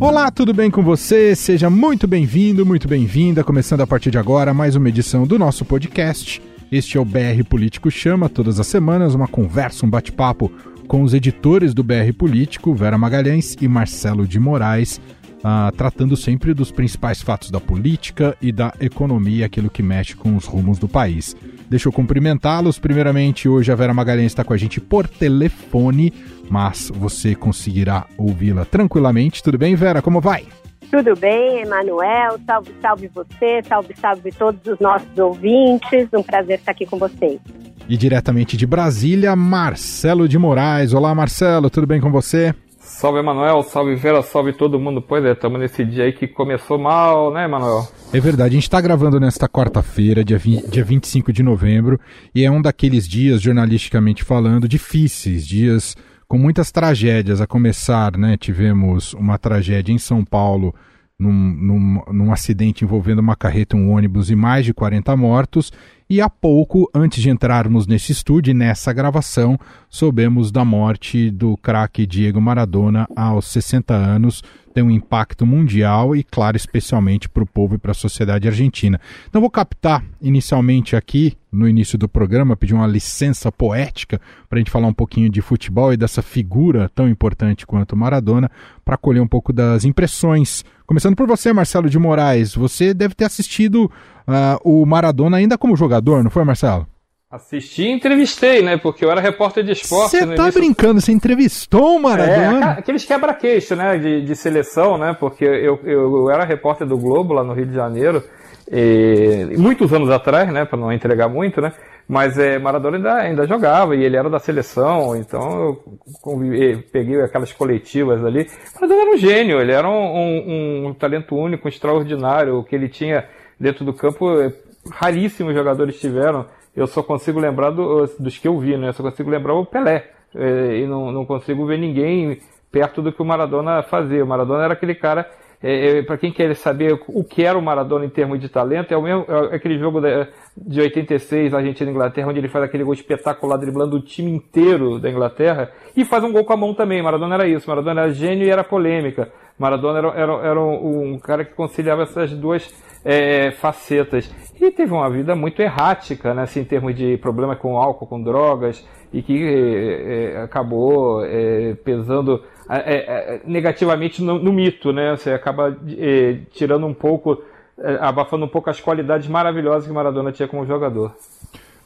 Olá, tudo bem com você? Seja muito bem-vindo, muito bem-vinda. Começando a partir de agora mais uma edição do nosso podcast. Este é o BR Político Chama, todas as semanas, uma conversa, um bate-papo com os editores do BR Político, Vera Magalhães e Marcelo de Moraes, uh, tratando sempre dos principais fatos da política e da economia, aquilo que mexe com os rumos do país. Deixa eu cumprimentá-los. Primeiramente, hoje a Vera Magalhães está com a gente por telefone, mas você conseguirá ouvi-la tranquilamente. Tudo bem, Vera? Como vai? Tudo bem, Emanuel? Salve, salve você, salve, salve todos os nossos ouvintes. Um prazer estar aqui com vocês. E diretamente de Brasília, Marcelo de Moraes. Olá, Marcelo, tudo bem com você? Salve, Emanuel, salve Vera, salve todo mundo. Pois é, estamos nesse dia aí que começou mal, né, Emanuel? É verdade, a gente está gravando nesta quarta-feira, dia, dia 25 de novembro, e é um daqueles dias, jornalisticamente falando, difíceis, dias com muitas tragédias. A começar, né, tivemos uma tragédia em São Paulo, num, num, num acidente envolvendo uma carreta um ônibus e mais de 40 mortos. E há pouco, antes de entrarmos nesse estúdio nessa gravação, soubemos da morte do craque Diego Maradona aos 60 anos. Tem um impacto mundial e, claro, especialmente para o povo e para a sociedade argentina. Então, vou captar inicialmente aqui, no início do programa, pedir uma licença poética para a gente falar um pouquinho de futebol e dessa figura tão importante quanto Maradona, para colher um pouco das impressões. Começando por você, Marcelo de Moraes. Você deve ter assistido uh, o Maradona ainda como jogador, não foi, Marcelo? Assisti e entrevistei, né? Porque eu era repórter de esporte. Você tá início... brincando? Você entrevistou o Maradona? É, aqueles quebra-queixo, né? De, de, seleção, né? Porque eu, eu era repórter do Globo lá no Rio de Janeiro. E, muitos anos atrás, né? Para não entregar muito, né? Mas é, Maradona ainda, ainda jogava e ele era da seleção, então eu convivi, peguei aquelas coletivas ali. Maradona era um gênio, ele era um, um, um talento único, extraordinário. O que ele tinha dentro do campo, raríssimos jogadores tiveram. Eu só consigo lembrar do, dos que eu vi, né? Eu só consigo lembrar o Pelé. É, e não, não consigo ver ninguém perto do que o Maradona fazia. O Maradona era aquele cara é, é, para quem quer saber o que era o Maradona em termos de talento, é, o mesmo, é aquele jogo da, de 86, Argentina e Inglaterra, onde ele faz aquele gol espetacular driblando o time inteiro da Inglaterra e faz um gol com a mão também. Maradona era isso, Maradona era gênio e era polêmica. Maradona era, era, era um, um, cara que conciliava essas duas é, facetas. E teve uma vida muito errática, né, assim, em termos de problema com álcool, com drogas, e que é, é acabou é, pesando é, negativamente no, no, mito. Né? Você acaba tirando um pouco, abafando um pouco as qualidades maravilhosas que Maradona tinha como jogador.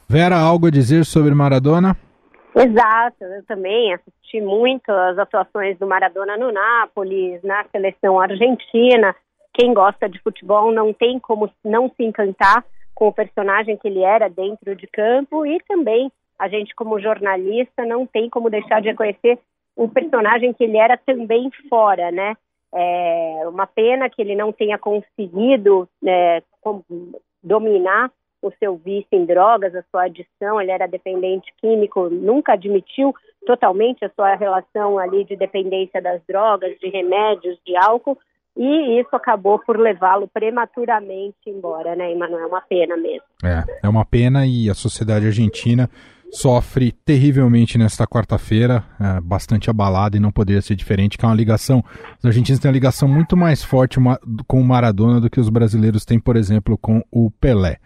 Vera, algo a dizer sobre Maradona? Exato, eu também assisti muito as atuações do Maradona no Nápoles, na seleção argentina. Quem gosta de futebol não tem como não se encantar com o personagem que ele era dentro de campo. E também a gente como jornalista não tem como deixar de reconhecer o personagem que ele era também fora, né? É uma pena que ele não tenha conseguido né, dominar o seu vício em drogas, a sua adição, ele era dependente químico, nunca admitiu totalmente a sua relação ali de dependência das drogas, de remédios, de álcool, e isso acabou por levá-lo prematuramente embora, né, Emanuel? É uma pena mesmo. É, é uma pena e a sociedade argentina sofre terrivelmente nesta quarta-feira, é, bastante abalada e não poderia ser diferente, que é uma ligação, os argentinos têm uma ligação muito mais forte com o Maradona do que os brasileiros têm, por exemplo, com o Pelé.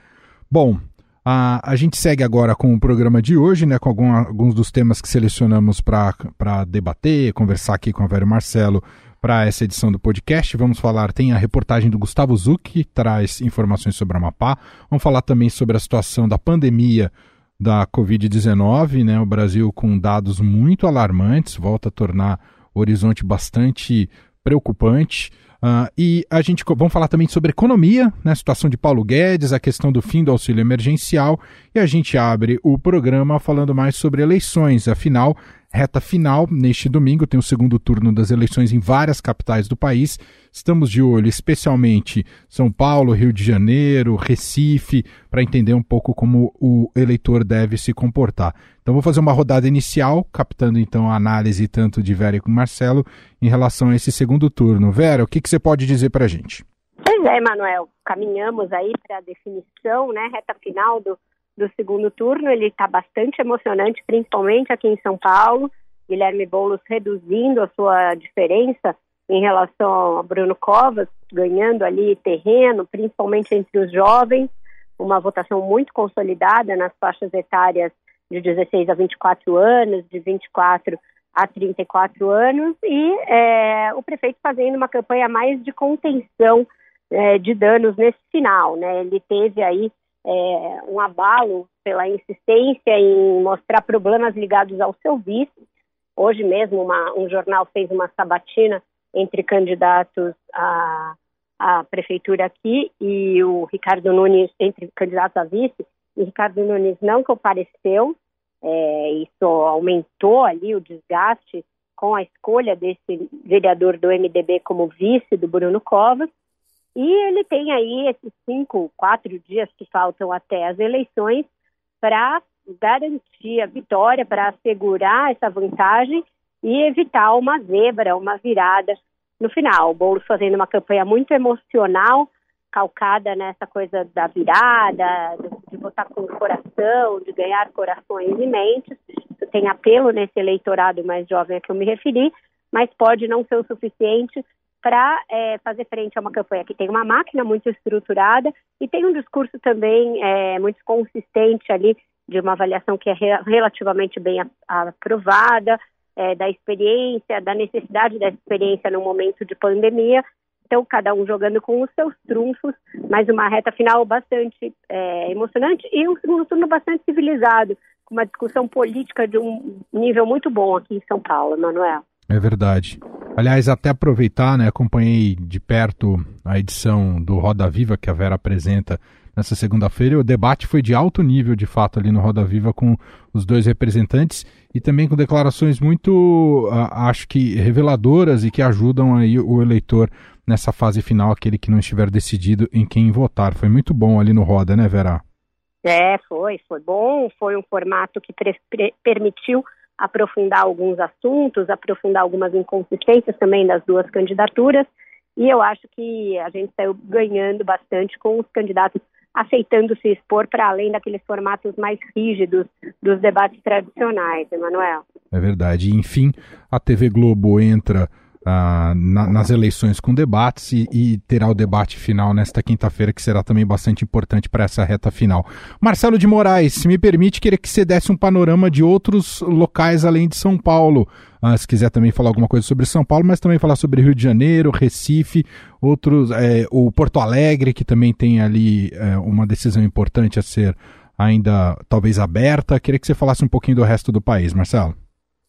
Bom, a, a gente segue agora com o programa de hoje, né, com algum, alguns dos temas que selecionamos para debater, conversar aqui com a Vera Marcelo para essa edição do podcast. Vamos falar, tem a reportagem do Gustavo Zucchi, que traz informações sobre a Amapá. Vamos falar também sobre a situação da pandemia da Covid-19, né? O Brasil com dados muito alarmantes, volta a tornar o horizonte bastante preocupante. Uh, e a gente vamos falar também sobre economia, né, a situação de Paulo Guedes, a questão do fim do auxílio emergencial, e a gente abre o programa falando mais sobre eleições. Afinal, reta final. Neste domingo tem o segundo turno das eleições em várias capitais do país. Estamos de olho especialmente São Paulo, Rio de Janeiro, Recife, para entender um pouco como o eleitor deve se comportar. Então vou fazer uma rodada inicial, captando então a análise tanto de Vera e com Marcelo em relação a esse segundo turno. Vera, o que, que você pode dizer para a gente? Pois é, Manuel, caminhamos aí para a definição, né, reta final do do segundo turno. Ele está bastante emocionante, principalmente aqui em São Paulo. Guilherme Boulos reduzindo a sua diferença em relação a Bruno Covas, ganhando ali terreno, principalmente entre os jovens, uma votação muito consolidada nas faixas etárias de 16 a 24 anos, de 24 a 34 anos, e é, o prefeito fazendo uma campanha mais de contenção é, de danos nesse final. Né? Ele teve aí é, um abalo pela insistência em mostrar problemas ligados ao seu vice. Hoje mesmo, uma, um jornal fez uma sabatina entre candidatos à prefeitura aqui e o Ricardo Nunes, entre candidatos a vice, e Ricardo Nunes não compareceu. É, isso aumentou ali o desgaste com a escolha desse vereador do MDB como vice do Bruno Covas. E ele tem aí esses cinco, quatro dias que faltam até as eleições para garantir a vitória, para assegurar essa vantagem e evitar uma zebra, uma virada no final. O Boulos fazendo uma campanha muito emocional, calcada nessa coisa da virada, de votar com o coração, de ganhar corações e mentes. Tem apelo nesse eleitorado mais jovem a que eu me referi, mas pode não ser o suficiente para é, fazer frente a uma campanha que tem uma máquina muito estruturada e tem um discurso também é, muito consistente ali de uma avaliação que é re relativamente bem aprovada, é, da experiência, da necessidade da experiência no momento de pandemia. Então, cada um jogando com os seus trunfos, mas uma reta final bastante é, emocionante e um segundo turno bastante civilizado, com uma discussão política de um nível muito bom aqui em São Paulo, Manuel. É verdade. Aliás, até aproveitar, né, acompanhei de perto a edição do Roda Viva que a Vera apresenta nessa segunda-feira. O debate foi de alto nível, de fato, ali no Roda Viva com os dois representantes e também com declarações muito, acho que reveladoras e que ajudam aí o eleitor nessa fase final, aquele que não estiver decidido em quem votar. Foi muito bom ali no Roda, né, Vera? É, foi, foi bom. Foi um formato que permitiu aprofundar alguns assuntos, aprofundar algumas inconsistências também das duas candidaturas. E eu acho que a gente saiu ganhando bastante com os candidatos aceitando se expor para além daqueles formatos mais rígidos dos debates tradicionais, Emanuel. É verdade. enfim, a TV Globo entra ah, na, nas eleições com debates e, e, terá o debate final nesta quinta-feira, que será também bastante importante para essa reta final. Marcelo de Moraes, se me permite, queria que você desse um panorama de outros locais além de São Paulo. Ah, se quiser também falar alguma coisa sobre São Paulo, mas também falar sobre Rio de Janeiro, Recife, outros, é, o Porto Alegre, que também tem ali é, uma decisão importante a ser ainda talvez aberta. Queria que você falasse um pouquinho do resto do país, Marcelo.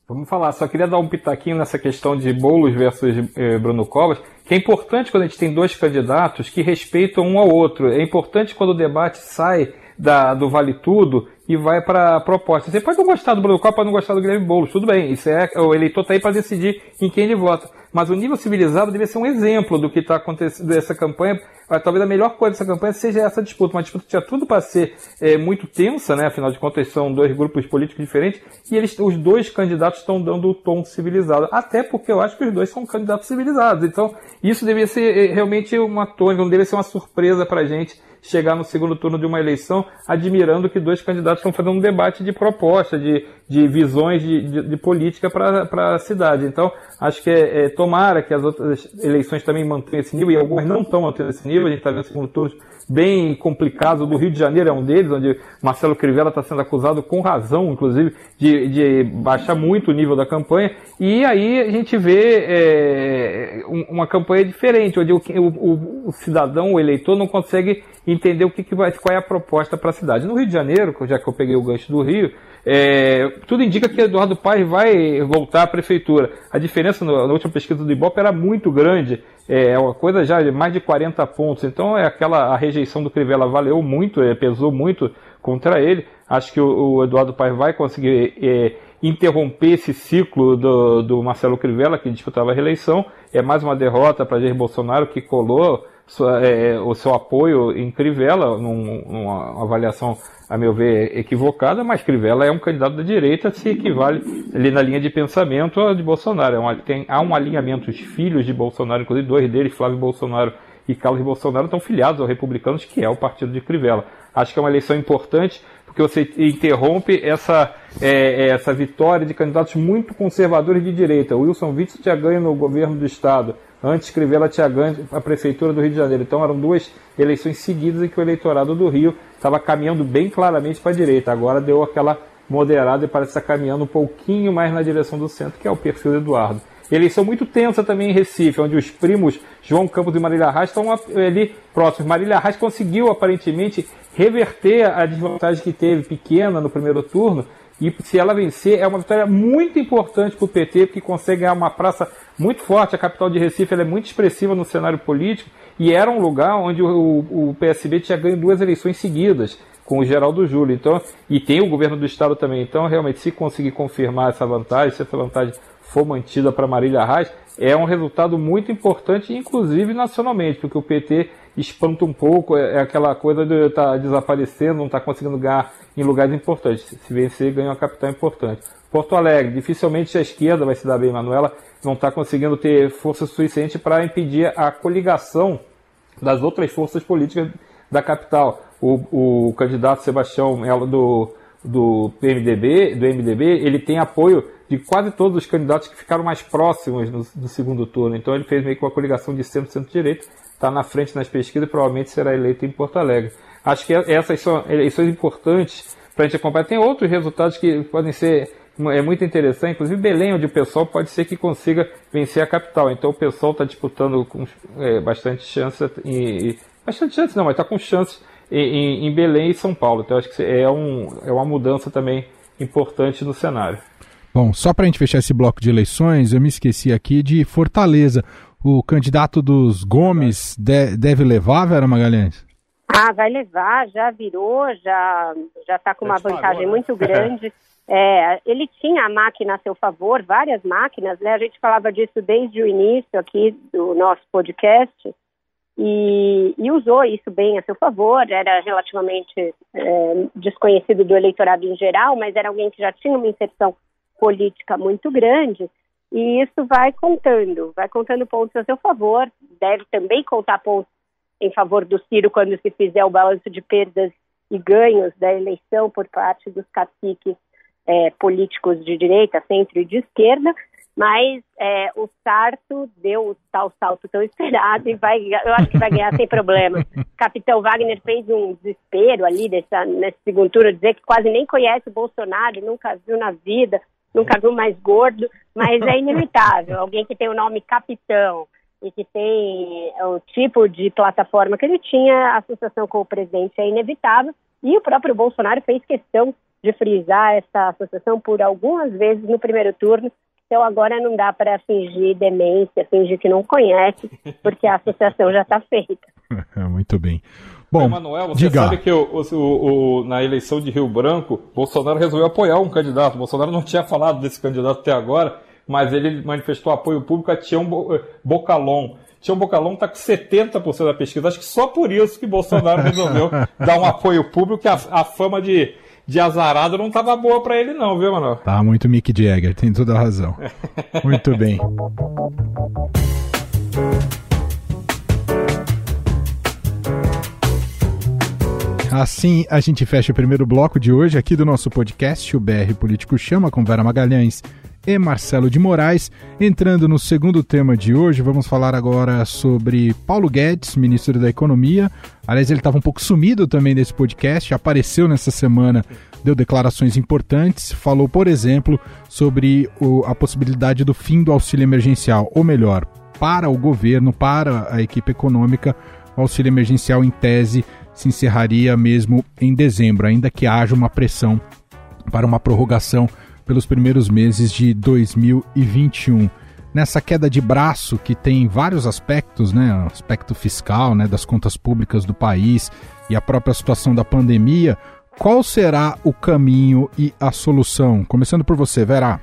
Vamos falar, só queria dar um pitaquinho nessa questão de Boulos versus eh, Bruno Covas, que é importante quando a gente tem dois candidatos que respeitam um ao outro. É importante quando o debate sai da, do Vale Tudo e vai para proposta. Você pode não gostar do Bruno pode não gostar do Guilherme Boulos, tudo bem. Isso é, o eleitor está aí para decidir em quem ele vota. Mas o nível civilizado deve ser um exemplo do que está acontecendo nessa campanha talvez a melhor coisa dessa campanha seja essa disputa. Uma disputa que tinha tudo para ser é, muito tensa, né? afinal de contas são dois grupos políticos diferentes, e eles, os dois candidatos estão dando o tom civilizado. Até porque eu acho que os dois são candidatos civilizados. Então, isso deveria ser é, realmente uma tônica, não deveria ser uma surpresa para gente chegar no segundo turno de uma eleição admirando que dois candidatos estão fazendo um debate de proposta, de, de visões de, de, de política para a cidade. Então, acho que é, é, tomara que as outras eleições também mantenham esse nível, e algumas não estão mantendo esse nível, a gente está vendo segundo turno bem complicado. O do Rio de Janeiro é um deles, onde Marcelo Crivella está sendo acusado, com razão, inclusive, de, de baixar muito o nível da campanha. E aí a gente vê é, uma campanha diferente, onde o, o, o, cidadão, o eleitor, não consegue entender o que, que vai, qual é a proposta para a cidade. No Rio de Janeiro, já que eu peguei o gancho do Rio, é, tudo indica que Eduardo Paes vai voltar à prefeitura. A diferença no, na última pesquisa do Ibope era muito grande, é uma coisa já de mais de 40 pontos. Então é aquela a rejeição do Crivella valeu muito, é, pesou muito contra ele. Acho que o, o Eduardo Paes vai conseguir é, interromper esse ciclo do, do Marcelo Crivella, que disputava a reeleição. É mais uma derrota para Jair Bolsonaro, que colou sua, é, o seu apoio em Crivella, num, numa avaliação, a meu ver, equivocada, mas Crivella é um candidato da direita, se equivale ali na linha de pensamento de Bolsonaro. É uma, tem, há um alinhamento, os filhos de Bolsonaro, inclusive dois deles, Flávio Bolsonaro e Carlos Bolsonaro, estão filiados aos republicanos, que é o partido de Crivella. Acho que é uma eleição importante, porque você interrompe essa, é, essa vitória de candidatos muito conservadores de direita. O Wilson Witzel tinha ganho no governo do Estado Antes, Crivella tinha ganho a prefeitura do Rio de Janeiro. Então eram duas eleições seguidas em que o eleitorado do Rio estava caminhando bem claramente para a direita. Agora deu aquela moderada e parece estar caminhando um pouquinho mais na direção do centro, que é o perfil do Eduardo. Eleição muito tensa também em Recife, onde os primos João Campos e Marília Arraes estão ali próximos. Marília Arraes conseguiu aparentemente reverter a desvantagem que teve pequena no primeiro turno e se ela vencer, é uma vitória muito importante para o PT, porque consegue ganhar uma praça muito forte. A capital de Recife é muito expressiva no cenário político e era um lugar onde o, o PSB tinha ganho duas eleições seguidas com o Geraldo Júlio. Então, e tem o governo do estado também. Então, realmente, se conseguir confirmar essa vantagem, se essa vantagem for mantida para Marília Reis, é um resultado muito importante, inclusive nacionalmente, porque o PT espanta um pouco, é, é aquela coisa de estar tá desaparecendo, não estar tá conseguindo ganhar em lugares importantes. Se vencer, ganha uma capital importante. Porto Alegre, dificilmente a esquerda vai se dar bem, Manuela, não está conseguindo ter força suficiente para impedir a coligação das outras forças políticas da capital. O, o candidato Sebastião Melo do, do PMDB, do MDB, ele tem apoio de quase todos os candidatos que ficaram mais próximos no, do segundo turno. Então ele fez meio que uma coligação de centro-centro-direita, está na frente nas pesquisas e provavelmente será eleito em Porto Alegre. Acho que essas são eleições importantes para a gente acompanhar. Tem outros resultados que podem ser é muito interessante, inclusive Belém, onde o pessoal pode ser que consiga vencer a capital. Então o pessoal está disputando com é, bastante chance, e, e, bastante chance não, mas está com chances em, em, Belém e São Paulo. Então acho que é, um, é uma mudança também importante no cenário. Bom, só para a gente fechar esse bloco de eleições, eu me esqueci aqui de Fortaleza. O candidato dos Gomes de, deve levar, Vera Magalhães? Ah, vai levar, já virou, já já está com uma vantagem né? muito grande. É, ele tinha a máquina a seu favor, várias máquinas, né? A gente falava disso desde o início aqui do nosso podcast e, e usou isso bem a seu favor. Era relativamente é, desconhecido do eleitorado em geral, mas era alguém que já tinha uma inserção política muito grande e isso vai contando, vai contando pontos a seu favor. Deve também contar pontos em favor do Ciro quando se fizer o balanço de perdas e ganhos da eleição por parte dos caciques é, políticos de direita, centro e de esquerda, mas é, o Sarto deu o tal salto tão esperado e vai, eu acho que vai ganhar sem problema. Capitão Wagner fez um desespero ali dessa, nesse segundo turno, dizer que quase nem conhece o Bolsonaro, nunca viu na vida, nunca viu mais gordo, mas é inevitável. Alguém que tem o nome Capitão e que tem o tipo de plataforma que ele tinha, a associação com o presidente é inevitável. E o próprio Bolsonaro fez questão de frisar essa associação por algumas vezes no primeiro turno. Então agora não dá para fingir demência, fingir que não conhece, porque a associação já está feita. Muito bem. Bom, Emanuel, você diga. sabe que o, o, o, na eleição de Rio Branco, Bolsonaro resolveu apoiar um candidato. Bolsonaro não tinha falado desse candidato até agora, mas ele manifestou apoio público a Tião Bocalon. Tião Bocalon está com 70% da pesquisa. Acho que só por isso que Bolsonaro resolveu dar um apoio público, que a, a fama de de azarado não tava boa para ele não, viu, mano? Tá muito Mick Jagger, tem toda a razão. muito bem. Assim a gente fecha o primeiro bloco de hoje aqui do nosso podcast, o BR Político Chama, com Vera Magalhães e Marcelo de Moraes. Entrando no segundo tema de hoje, vamos falar agora sobre Paulo Guedes, ministro da Economia. Aliás, ele estava um pouco sumido também desse podcast, apareceu nessa semana, deu declarações importantes, falou, por exemplo, sobre o, a possibilidade do fim do auxílio emergencial, ou melhor, para o governo, para a equipe econômica, o auxílio emergencial, em tese, se encerraria mesmo em dezembro, ainda que haja uma pressão para uma prorrogação pelos primeiros meses de 2021. Nessa queda de braço que tem vários aspectos, né, aspecto fiscal, né, das contas públicas do país e a própria situação da pandemia, qual será o caminho e a solução? Começando por você, Vera.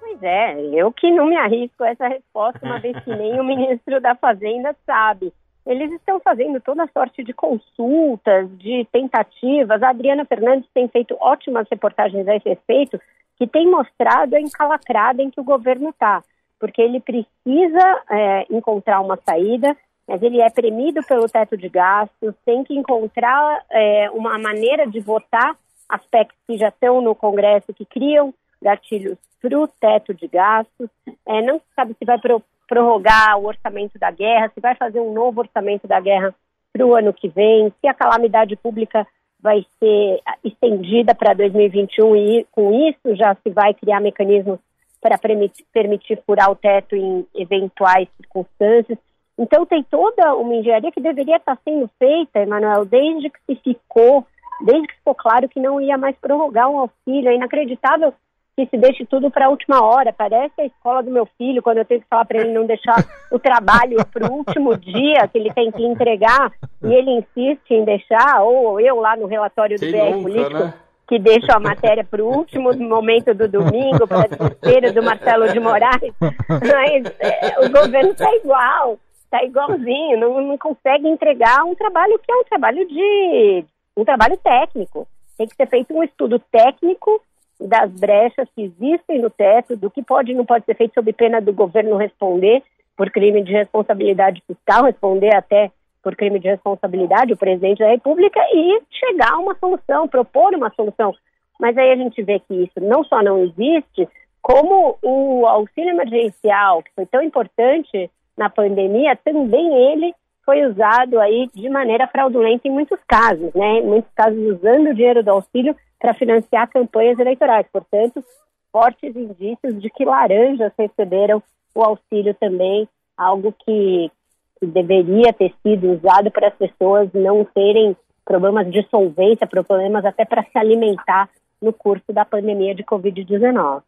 Pois é, eu que não me arrisco essa resposta, uma vez que nem o ministro da Fazenda sabe. Eles estão fazendo toda sorte de consultas, de tentativas. A Adriana Fernandes tem feito ótimas reportagens a esse respeito, que tem mostrado a encalacrada em que o governo está, porque ele precisa é, encontrar uma saída, mas ele é premido pelo teto de gastos, tem que encontrar é, uma maneira de votar aspectos que já estão no Congresso que criam gatilhos para o teto de gastos. É, não se sabe se vai pro, prorrogar o orçamento da guerra, se vai fazer um novo orçamento da guerra para o ano que vem, se a calamidade pública vai ser estendida para 2021 e com isso já se vai criar mecanismos para permitir, permitir furar o teto em eventuais circunstâncias. Então tem toda uma engenharia que deveria estar sendo feita, Emanuel, desde que se ficou, desde que ficou claro que não ia mais prorrogar um auxílio. É inacreditável que se deixe tudo para a última hora. Parece a escola do meu filho, quando eu tenho que falar para ele não deixar o trabalho para o último dia que ele tem que entregar e ele insiste em deixar, ou eu lá no relatório do BR Político. Né? Que deixa a matéria para o último momento do domingo, para desespero do Marcelo de Moraes. Mas é, o governo está igual, está igualzinho, não, não consegue entregar um trabalho que é um trabalho de um trabalho técnico. Tem que ser feito um estudo técnico das brechas que existem no teto, do que pode e não pode ser feito sob pena do governo responder por crime de responsabilidade fiscal, responder até por crime de responsabilidade o presidente da República e chegar a uma solução, propor uma solução. Mas aí a gente vê que isso não só não existe, como o auxílio emergencial, que foi tão importante na pandemia, também ele foi usado aí de maneira fraudulenta em muitos casos, né? Em muitos casos usando o dinheiro do auxílio para financiar campanhas eleitorais. Portanto, fortes indícios de que laranjas receberam o auxílio também, algo que, que deveria ter sido usado para as pessoas não terem problemas de solvência, problemas até para se alimentar no curso da pandemia de Covid-19.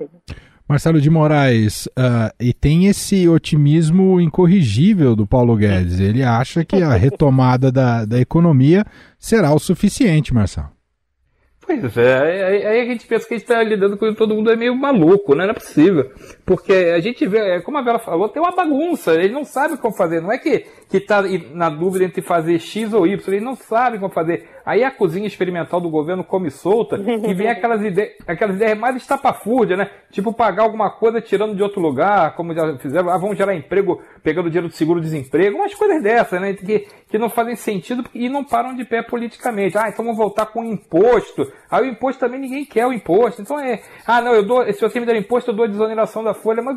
Marcelo de Moraes, uh, e tem esse otimismo incorrigível do Paulo Guedes. Ele acha que a retomada da, da economia será o suficiente, Marcelo. Pois é, aí, a gente pensa que a gente está lidando com todo mundo é meio maluco, né? Não é possível. Porque a gente vê, é, como a Vera falou, tem uma bagunça, ele não sabe como fazer. Não é que, que tá na dúvida entre fazer X ou Y, ele não sabe como fazer. Aí a cozinha experimental do governo come solta e vem aquelas, ideias, aquelas ideias mais estapafúrdias, né? Tipo pagar alguma coisa tirando de outro lugar, como já fizeram, ah, vão gerar emprego pegando dinheiro do seguro-desemprego, umas coisas dessas, né? Que, que não fazem sentido e não param de pé politicamente. Ah, então vamos voltar com imposto. Aí o imposto também ninguém quer o imposto. Então é, ah, não, eu dou, se você me der imposto, eu dou a desoneração da folha, mas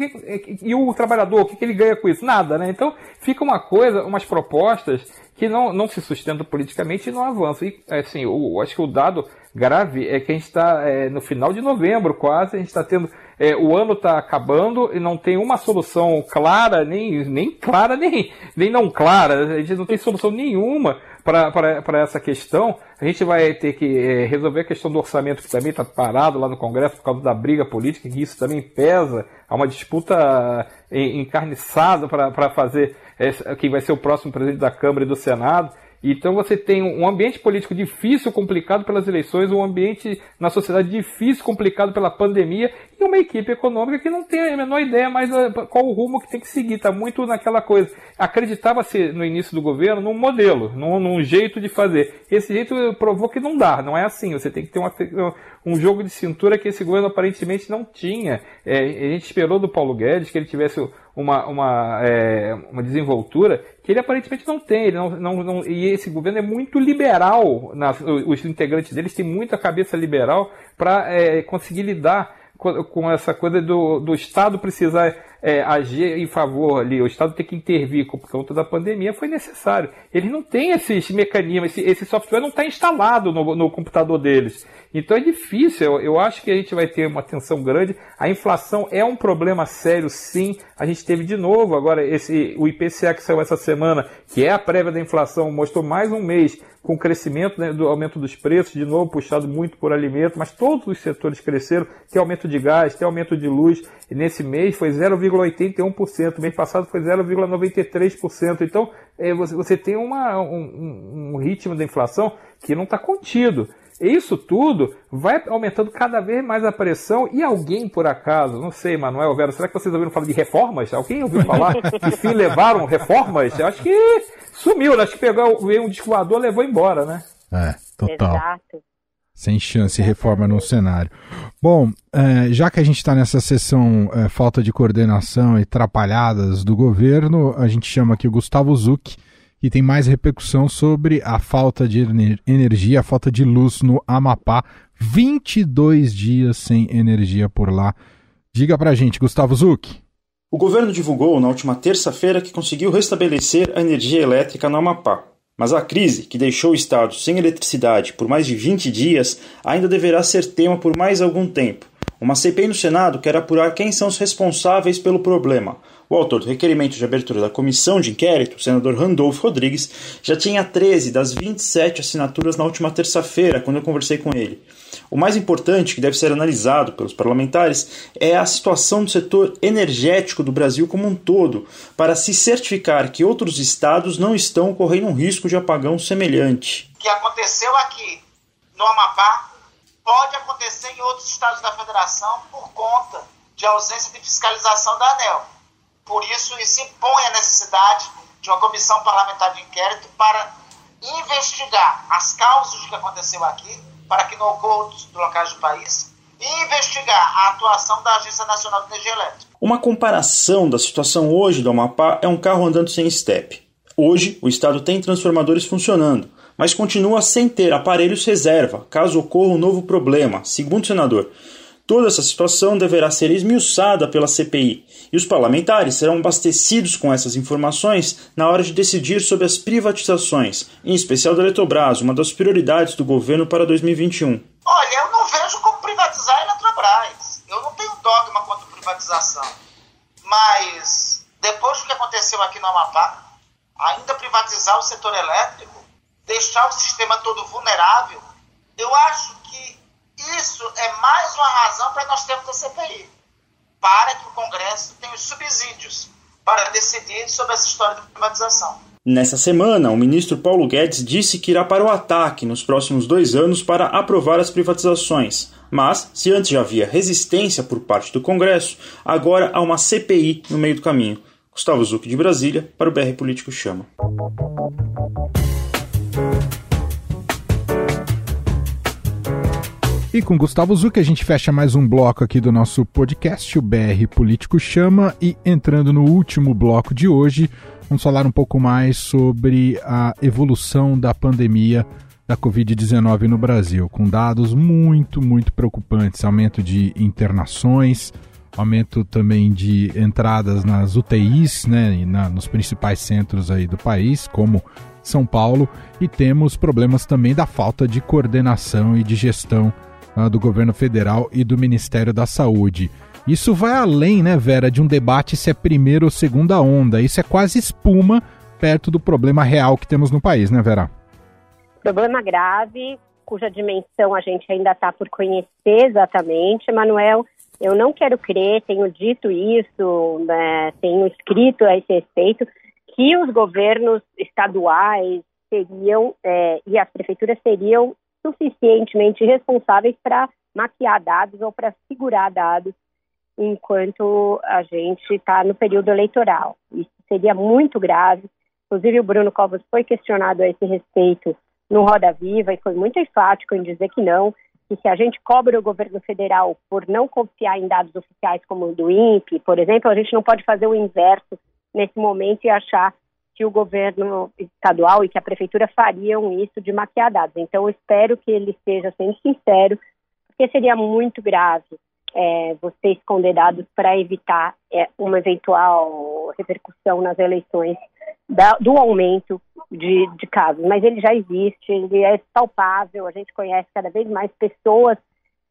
e o trabalhador, o que ele ganha com isso? Nada, né? Então fica uma coisa, umas propostas que não, não se sustentam politicamente e não avançam. E assim, eu, acho que o dado grave é que a gente está é, no final de novembro quase, a gente está tendo. É, o ano está acabando e não tem uma solução clara, nem, nem clara, nem, nem não clara. A gente não tem solução nenhuma para essa questão. A gente vai ter que é, resolver a questão do orçamento, que também está parado lá no Congresso por causa da briga política, que isso também pesa. Há uma disputa é, encarniçada para fazer quem vai ser o próximo presidente da Câmara e do Senado. Então você tem um ambiente político difícil, complicado pelas eleições, um ambiente na sociedade difícil, complicado pela pandemia e uma equipe econômica que não tem a menor ideia mais qual o rumo que tem que seguir. Está muito naquela coisa. Acreditava-se no início do governo num modelo, num, num, jeito de fazer. Esse jeito provou que não dá, não é assim. Você tem que ter uma, um jogo de cintura que esse governo aparentemente não tinha. É, a gente esperou do Paulo Guedes que ele tivesse uma, uma, é, uma desenvoltura que ele aparentemente não tem. Ele não, não, não, e esse governo é muito liberal, nas, os integrantes deles têm muita cabeça liberal para é, conseguir lidar com, essa coisa do, do Estado precisar é, agir em favor ali, o Estado ter que intervir por conta da pandemia, foi necessário. Eles não têm esses mecanismos, esse, esse software não está instalado no, no computador deles. Então é difícil, eu, eu acho que a gente vai ter uma tensão grande. A inflação é um problema sério, sim. A gente teve de novo agora esse o IPCA que saiu essa semana, que é a prévia da inflação, mostrou mais um mês com o crescimento né, do aumento dos preços, de novo puxado muito por alimento, mas todos os setores cresceram, tem aumento de gás, tem aumento de luz, e nesse mês foi 0,81%, mês passado foi 0,93%. Então é, você, você tem uma, um, um ritmo da inflação que não está contido. Isso tudo vai aumentando cada vez mais a pressão e alguém, por acaso, não sei, Manuel, Vera, será que vocês ouviram falar de reformas? Alguém ouviu falar que fim levaram reformas? Eu acho que sumiu, né? acho que pegou, veio um disco voador levou embora, né? É, total. Exato. Sem chance, reforma no cenário. Bom, é, já que a gente está nessa sessão é, falta de coordenação e trapalhadas do governo, a gente chama aqui o Gustavo Zucchi, e tem mais repercussão sobre a falta de energia, a falta de luz no Amapá. 22 dias sem energia por lá. Diga pra gente, Gustavo Zuc. O governo divulgou na última terça-feira que conseguiu restabelecer a energia elétrica no Amapá. Mas a crise, que deixou o estado sem eletricidade por mais de 20 dias, ainda deverá ser tema por mais algum tempo. Uma CPI no Senado quer apurar quem são os responsáveis pelo problema. O autor do requerimento de abertura da comissão de inquérito, o senador Randolfo Rodrigues, já tinha 13 das 27 assinaturas na última terça-feira, quando eu conversei com ele. O mais importante que deve ser analisado pelos parlamentares é a situação do setor energético do Brasil como um todo, para se certificar que outros estados não estão correndo um risco de apagão semelhante. O que aconteceu aqui no Amapá pode acontecer em outros estados da federação por conta de ausência de fiscalização da ANEL. Por isso, isso impõe a necessidade de uma comissão parlamentar de inquérito para investigar as causas do que aconteceu aqui, para que não ocorra outros locais do país, e investigar a atuação da Agência Nacional de Energia Elétrica. Uma comparação da situação hoje do Amapá é um carro andando sem estepe. Hoje, o Estado tem transformadores funcionando, mas continua sem ter aparelhos reserva, caso ocorra um novo problema, segundo o senador. Toda essa situação deverá ser esmiuçada pela CPI e os parlamentares serão abastecidos com essas informações na hora de decidir sobre as privatizações, em especial da Eletrobras, uma das prioridades do governo para 2021. Olha, eu não vejo como privatizar a Eletrobras. Eu não tenho dogma contra privatização. Mas, depois do que aconteceu aqui no Amapá, ainda privatizar o setor elétrico, deixar o sistema todo vulnerável, eu acho isso é mais uma razão para nós termos a CPI para que o Congresso tenha os subsídios para decidir sobre essa história de privatização. Nessa semana, o ministro Paulo Guedes disse que irá para o ataque nos próximos dois anos para aprovar as privatizações. Mas, se antes já havia resistência por parte do Congresso, agora há uma CPI no meio do caminho. Gustavo Zucchi de Brasília, para o BR Político Chama. E com Gustavo Zucchi a gente fecha mais um bloco aqui do nosso podcast, o BR Político Chama, e entrando no último bloco de hoje, vamos falar um pouco mais sobre a evolução da pandemia da Covid-19 no Brasil, com dados muito, muito preocupantes, aumento de internações, aumento também de entradas nas UTIs, né, na, nos principais centros aí do país, como São Paulo, e temos problemas também da falta de coordenação e de gestão uh, do governo federal e do Ministério da Saúde. Isso vai além, né, Vera, de um debate se é primeira ou segunda onda. Isso é quase espuma perto do problema real que temos no país, né, Vera? Problema grave, cuja dimensão a gente ainda está por conhecer exatamente. Manuel, eu não quero crer, tenho dito isso, né, tenho escrito a esse respeito, que os governos estaduais seriam é, e as prefeituras seriam suficientemente responsáveis para maquiar dados ou para segurar dados enquanto a gente está no período eleitoral. Isso seria muito grave. Inclusive, o Bruno Covas foi questionado a esse respeito no Roda Viva e foi muito enfático em dizer que não, que se a gente cobra o governo federal por não confiar em dados oficiais como o do INPE, por exemplo, a gente não pode fazer o inverso nesse momento e achar que o governo estadual e que a prefeitura fariam isso de maquiar dados. Então, eu espero que ele esteja sendo sincero, porque seria muito grave é, você esconder dados para evitar é, uma eventual repercussão nas eleições da, do aumento de, de casos. Mas ele já existe, ele é palpável, a gente conhece cada vez mais pessoas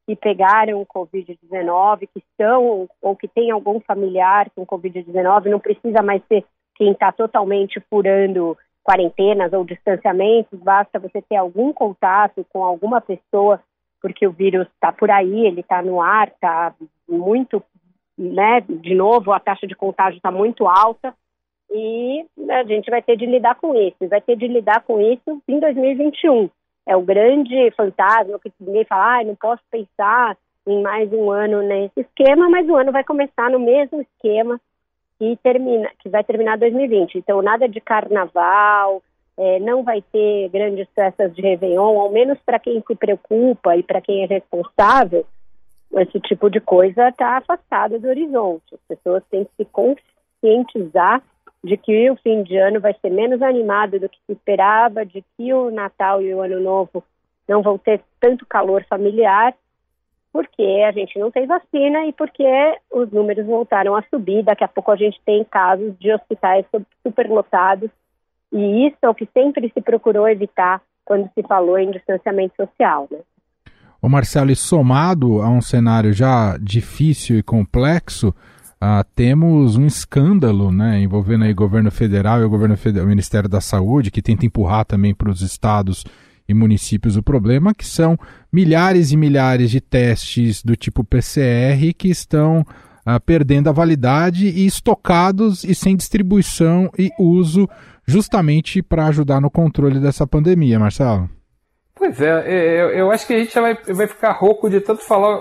que pegaram Covid-19, que estão ou que têm algum familiar com Covid-19, não precisa mais ser quem está totalmente furando quarentenas ou distanciamentos, basta você ter algum contato com alguma pessoa, porque o vírus está por aí, ele está no ar, está muito, né? De novo, a taxa de contágio está muito alta e a gente vai ter de lidar com isso, vai ter de lidar com isso em 2021. É o grande fantasma que ninguém fala, ah, não posso pensar em mais um ano nesse esquema, mas o ano vai começar no mesmo esquema que termina, que vai terminar 2020. Então, nada de carnaval, é, não vai ter grandes festas de Réveillon, ao menos para quem se preocupa e para quem é responsável, esse tipo de coisa está afastado do horizonte. As pessoas têm que se conscientizar de que o fim de ano vai ser menos animado do que se esperava, de que o Natal e o Ano Novo não vão ter tanto calor familiar porque a gente não tem vacina e porque os números voltaram a subir. Daqui a pouco a gente tem casos de hospitais superlotados e isso é o que sempre se procurou evitar quando se falou em distanciamento social. Né? O Marcelo, e somado a um cenário já difícil e complexo, uh, temos um escândalo né, envolvendo aí o governo federal e o governo federal, o Ministério da Saúde, que tenta empurrar também para os estados e municípios o problema, que são milhares e milhares de testes do tipo PCR que estão uh, perdendo a validade e estocados e sem distribuição e uso justamente para ajudar no controle dessa pandemia, Marcelo. Pois é, é, eu, eu acho que a gente vai, vai ficar rouco de tanto falar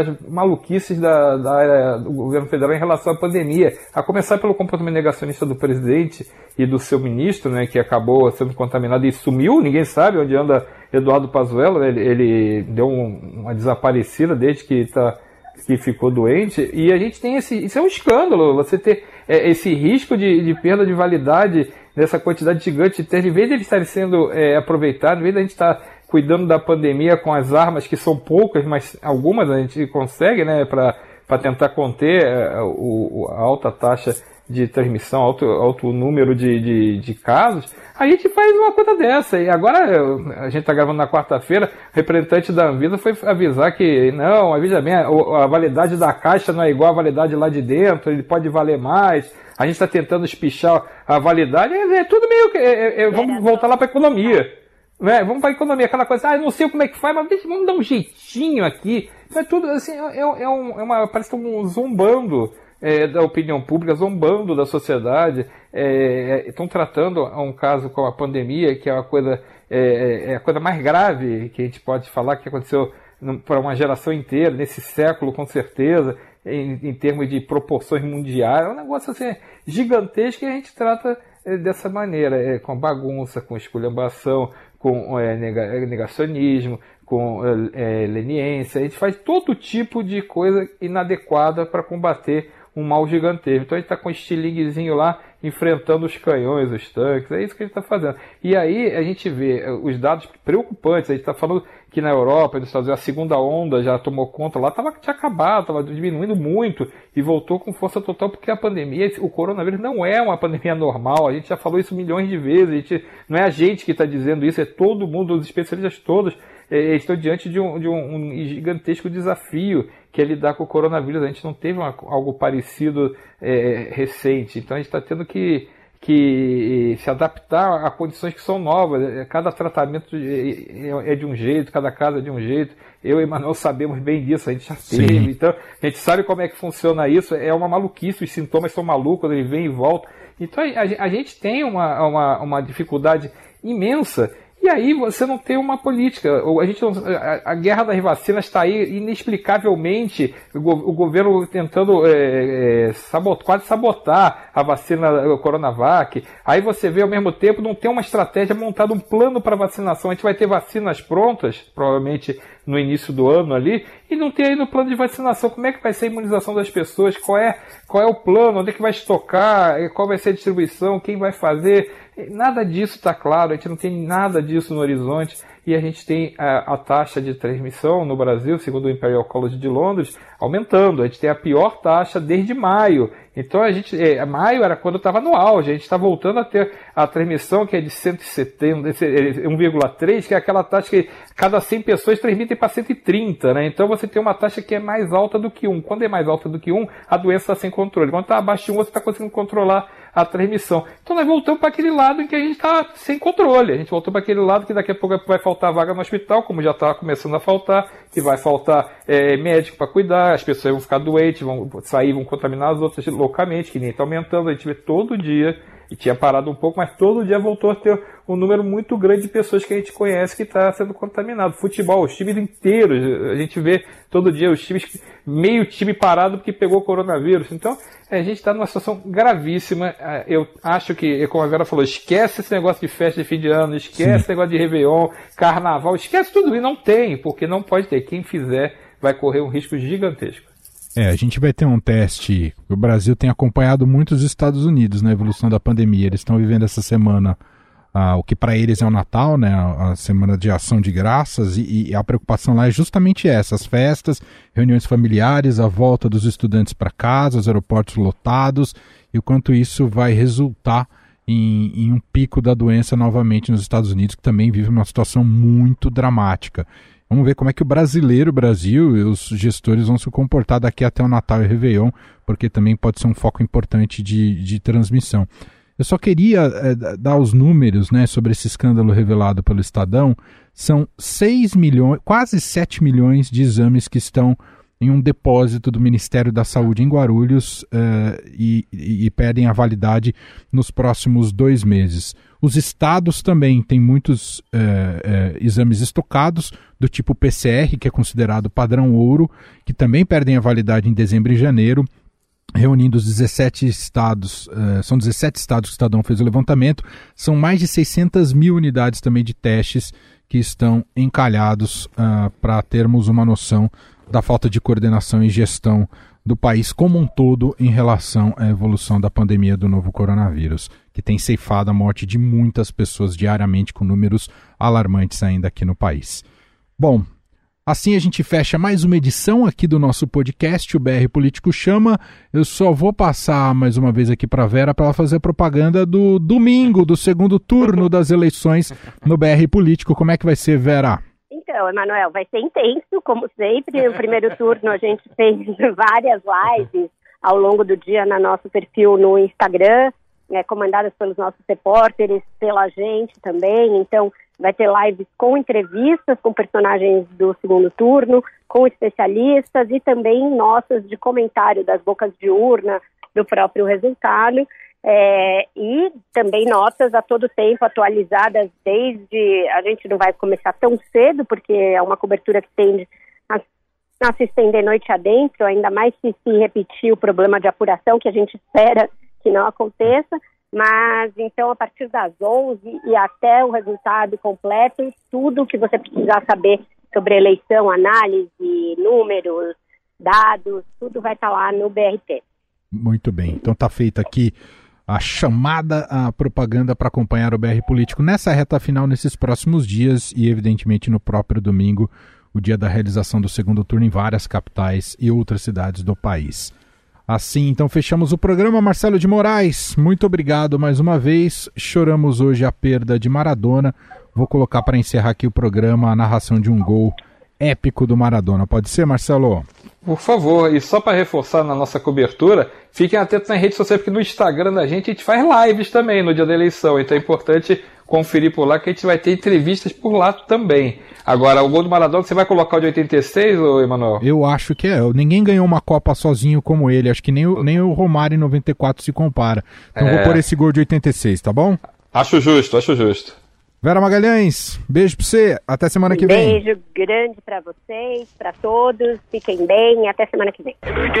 as maluquices da, da área do governo federal em relação à pandemia, a começar pelo comportamento negacionista do presidente e do seu ministro, né, que acabou sendo contaminado e sumiu, ninguém sabe onde anda Eduardo Pazuello, né, ele, ele deu um, uma desaparecida desde que, tá, que ficou doente, e a gente tem esse, isso é um escândalo, você ter é, esse risco de, de perda de validade nessa quantidade gigante de testes, em vez de eles estarem sendo é, aproveitados, em vez de a gente estar cuidando da pandemia com as armas, que são poucas, mas algumas a gente consegue, né, para tentar conter é, a alta taxa de transmissão, alto, alto número de, de, de casos, a gente faz uma coisa dessa. E agora, a gente está gravando na quarta-feira, o representante da Anvisa foi avisar que, não, avisa bem, a, a validade da caixa não é igual à validade lá de dentro, ele pode valer mais. A gente está tentando espichar a validade, é, é tudo meio que. É, é, é vamos voltar lá para a economia. Né? Vamos para a economia, aquela coisa, ah, não sei como é que faz, mas deixa, vamos dar um jeitinho aqui. Mas tudo assim, é, é, um, é uma. Parece que estão zombando é, da opinião pública, zombando da sociedade. Estão tratando um caso com a pandemia, que é uma coisa. É, a coisa mais grave que a gente pode falar que aconteceu para uma geração inteira, nesse século com certeza, em, em termos de proporções mundiais. É um negócio assim, gigantesco e a gente trata é, dessa maneira, é, com bagunça, com esculhambação, com é, negacionismo, com é, leniência. A gente faz todo tipo de coisa inadequada para combater um mal gigantesco. Então a gente está com um estilinguezinho lá enfrentando os canhões, os tanques, é isso que a gente está fazendo. E aí a gente vê eh, os dados preocupantes, a gente está falando que na Europa, nos Estados Unidos, a segunda onda já tomou conta lá, tava, tinha acabado, estava diminuindo muito e voltou com força total, porque a pandemia, o coronavírus não é uma pandemia normal, a gente já falou isso milhões de vezes, a gente, não é a gente que está dizendo isso, é todo mundo, os especialistas todos é, estão diante de, um, de um, um, gigantesco desafio que é lidar com o coronavírus. A gente não teve uma, algo parecido é, recente, então a gente está tendo que, que se adaptar a condições que são novas. É, cada tratamento é, é de um jeito, cada caso é de um jeito. Eu e Emanuel sabemos bem disso, a gente já teve. Sim. Então, a gente sabe como é que funciona isso. É uma maluquice, os sintomas são malucos, ele vem e volta. Então, a, a gente tem uma, uma, uma dificuldade imensa e aí você não tem uma política. A, gente a, a guerra das vacinas está aí inexplicavelmente, o, o governo tentando é, é, sabot, quase sabotar a vacina Coronavac. Aí você vê ao mesmo tempo não tem uma estratégia montada, um plano para vacinação. A gente vai ter vacinas prontas, provavelmente no início do ano ali, e não tem aí no plano de vacinação. Como é que vai ser a imunização das pessoas? Qual é, qual é o plano? Onde é que vai estocar? Qual vai ser a distribuição? Quem vai fazer? Nada disso está claro, a gente não tem nada disso no horizonte e a gente tem a, a, taxa de transmissão no Brasil, segundo o Imperial College de Londres, aumentando. A gente tem a pior taxa desde maio. Então a gente, é, maio era quando estava no auge, a gente está voltando a ter a transmissão que é de 170, 1,3, que é aquela taxa que cada 100 pessoas transmitem para 130, né? Então você tem uma taxa que é mais alta do que 1. Quando é mais alta do que 1, a doença está sem controle. Quando está abaixo de 1, você está conseguindo controlar a transmissão. Então nós voltamos para aquele lado em que a gente está sem controle. A gente voltou para aquele lado que daqui a pouco vai faltar vaga no hospital, como já está começando a faltar, que vai faltar é, médico para cuidar, as pessoas vão ficar doentes, vão sair, vão contaminar as outras loucamente, que nem está aumentando. A gente vê todo dia e tinha parado um pouco, mas todo dia voltou a ter um número muito grande de pessoas que a gente conhece que está sendo contaminado. Futebol, os times inteiros, a gente vê todo dia os times, meio time parado porque pegou coronavírus. Então, a gente está numa situação gravíssima. Eu acho que, como a Vera falou, esquece esse negócio de festa de fim de ano, esquece Sim. esse negócio de Réveillon, Carnaval, esquece tudo e não tem, porque não pode ter. Quem fizer vai correr um risco gigantesco. É, a gente vai ter um teste. O Brasil tem acompanhado muito os Estados Unidos na evolução da pandemia. Eles estão vivendo essa semana ah, o que para eles é o Natal, né, a semana de ação de graças, e, e, a preocupação lá é justamente essa: as festas, reuniões familiares, a volta dos estudantes para casa, os aeroportos lotados, e o quanto isso vai resultar em, em, um pico da doença novamente nos Estados Unidos, que também vive uma situação muito dramática. Vamos ver como é que o brasileiro, o Brasil e os gestores vão se comportar daqui até o Natal e Réveillon, porque também pode ser um foco importante de, de transmissão. Eu só queria é, dar os números né, sobre esse escândalo revelado pelo Estadão. São 6 milhões, quase 7 milhões de exames que estão em um depósito do Ministério da Saúde em Guarulhos uh, e, e, perdem a validade nos próximos dois meses. Os estados também têm muitos uh, uh, exames estocados, do tipo PCR, que é considerado padrão ouro, que também perdem a validade em dezembro e janeiro reunindo os 17 estados, uh, são 17 estados que o Estadão fez o levantamento, são mais de 600 mil unidades também de testes que estão encalhados uh, para termos uma noção da falta de coordenação e gestão do país como um todo em relação à evolução da pandemia do novo coronavírus, que tem ceifado a morte de muitas pessoas diariamente com números alarmantes ainda aqui no país. Bom, Assim a gente fecha mais uma edição aqui do nosso podcast, o BR Político Chama. Eu só vou passar mais uma vez aqui para Vera para ela fazer propaganda do domingo, do segundo turno das eleições no BR Político. Como é que vai ser, Vera? Então, Emanuel, vai ser intenso, como sempre. O primeiro turno a gente fez várias lives ao longo do dia no nosso perfil no Instagram, né, comandadas pelos nossos repórteres, pela gente também. Então, Vai ter lives com entrevistas com personagens do segundo turno, com especialistas e também notas de comentário das bocas de urna do próprio resultado. É, e também notas a todo tempo atualizadas desde a gente não vai começar tão cedo porque é uma cobertura que tende a, a se estender noite adentro, ainda mais se se repetir o problema de apuração que a gente espera que não aconteça. Mas então, a partir das 11 e até o resultado completo, tudo que você precisar saber sobre eleição, análise, números, dados, tudo vai estar lá no BRT. Muito bem. Então está feita aqui a chamada a propaganda para acompanhar o BR Político nessa reta final, nesses próximos dias e, evidentemente, no próprio domingo, o dia da realização do segundo turno em várias capitais e outras cidades do país. Assim, então fechamos o programa. Marcelo de Moraes, muito obrigado mais uma vez. Choramos hoje a perda de Maradona. Vou colocar para encerrar aqui o programa a narração de um gol épico do Maradona. Pode ser, Marcelo? Por favor, e só para reforçar na nossa cobertura, fiquem atentos na rede social, porque no Instagram da gente a gente faz lives também no dia da eleição. Então é importante conferir por lá que a gente vai ter entrevistas por lá também. Agora, o gol do Maradona, você vai colocar o de 86, ou Emanuel? Eu acho que é. Ninguém ganhou uma Copa sozinho como ele. Acho que nem o, nem o Romário em 94 se compara. Então é... vou pôr esse gol de 86, tá bom? Acho justo, acho justo. Vera Magalhães, beijo pra você. Até semana que vem. Beijo grande pra vocês, pra todos. Fiquem bem. Até semana que vem. Enrique